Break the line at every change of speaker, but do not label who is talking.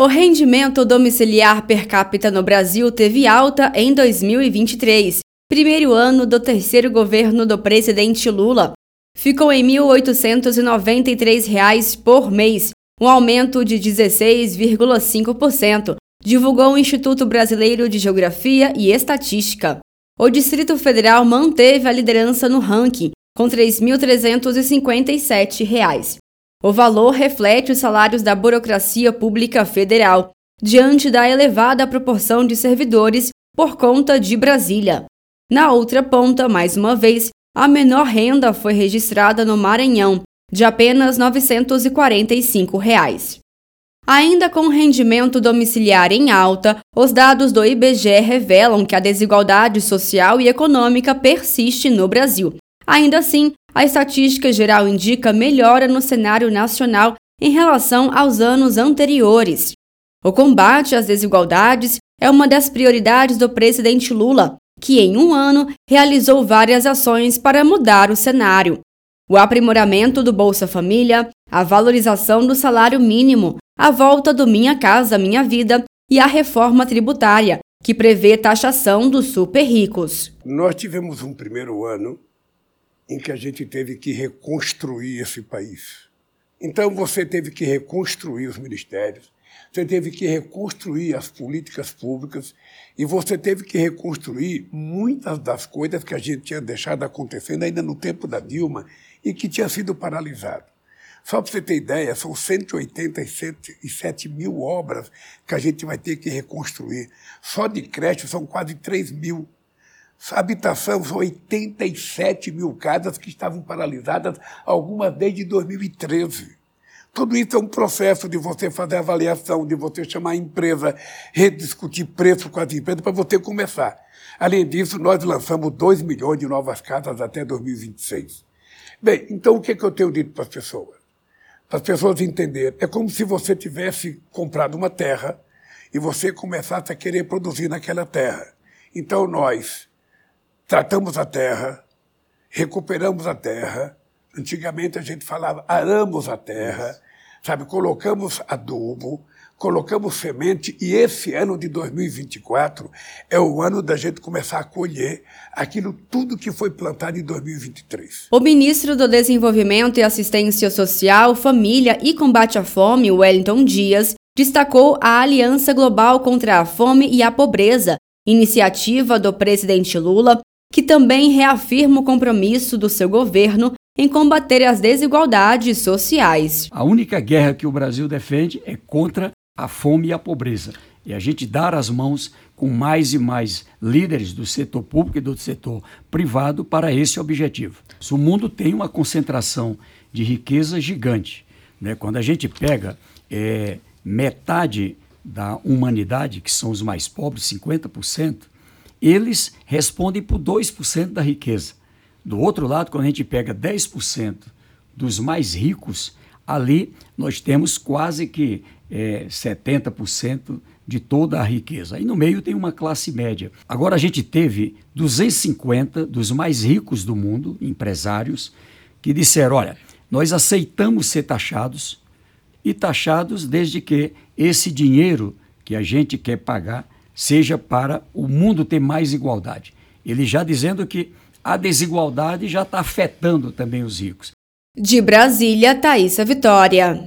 O rendimento domiciliar per capita no Brasil teve alta em 2023, primeiro ano do terceiro governo do presidente Lula. Ficou em R$ 1.893 por mês, um aumento de 16,5%, divulgou o Instituto Brasileiro de Geografia e Estatística. O Distrito Federal manteve a liderança no ranking, com R$ 3.357. O valor reflete os salários da burocracia pública federal, diante da elevada proporção de servidores por conta de Brasília. Na outra ponta, mais uma vez, a menor renda foi registrada no Maranhão, de apenas 945 reais. Ainda com rendimento domiciliar em alta, os dados do IBGE revelam que a desigualdade social e econômica persiste no Brasil. Ainda assim, a estatística geral indica melhora no cenário nacional em relação aos anos anteriores. O combate às desigualdades é uma das prioridades do presidente Lula, que em um ano realizou várias ações para mudar o cenário. O aprimoramento do Bolsa Família, a valorização do salário mínimo, a volta do Minha Casa Minha Vida e a reforma tributária, que prevê taxação dos super ricos.
Nós tivemos um primeiro ano em que a gente teve que reconstruir esse país. Então você teve que reconstruir os ministérios, você teve que reconstruir as políticas públicas e você teve que reconstruir muitas das coisas que a gente tinha deixado acontecendo ainda no tempo da Dilma e que tinha sido paralisado. Só para você ter ideia, são 187 mil obras que a gente vai ter que reconstruir. Só de creche são quase 3 mil habitação, são 87 mil casas que estavam paralisadas, algumas desde 2013. Tudo isso é um processo de você fazer avaliação, de você chamar a empresa, rediscutir preço com as empresas para você começar. Além disso, nós lançamos 2 milhões de novas casas até 2026. Bem, então o que, é que eu tenho dito para as pessoas? Para as pessoas entenderem, é como se você tivesse comprado uma terra e você começasse a querer produzir naquela terra. Então nós tratamos a terra, recuperamos a terra. Antigamente a gente falava aramos a terra, sabe? Colocamos adubo, colocamos semente e esse ano de 2024 é o ano da gente começar a colher aquilo tudo que foi plantado em 2023.
O ministro do Desenvolvimento e Assistência Social, Família e Combate à Fome, Wellington Dias, destacou a Aliança Global contra a Fome e a Pobreza, iniciativa do presidente Lula que também reafirma o compromisso do seu governo em combater as desigualdades sociais.
A única guerra que o Brasil defende é contra a fome e a pobreza. E a gente dar as mãos com mais e mais líderes do setor público e do setor privado para esse objetivo. O mundo tem uma concentração de riqueza gigante. Né? Quando a gente pega é, metade da humanidade, que são os mais pobres, 50%, eles respondem por 2% da riqueza. Do outro lado, quando a gente pega 10% dos mais ricos, ali nós temos quase que é, 70% de toda a riqueza. Aí no meio tem uma classe média. Agora a gente teve 250 dos mais ricos do mundo, empresários, que disseram: olha, nós aceitamos ser taxados e taxados desde que esse dinheiro que a gente quer pagar seja para o mundo ter mais igualdade. Ele já dizendo que a desigualdade já está afetando também os ricos.
De Brasília, Thaisa Vitória.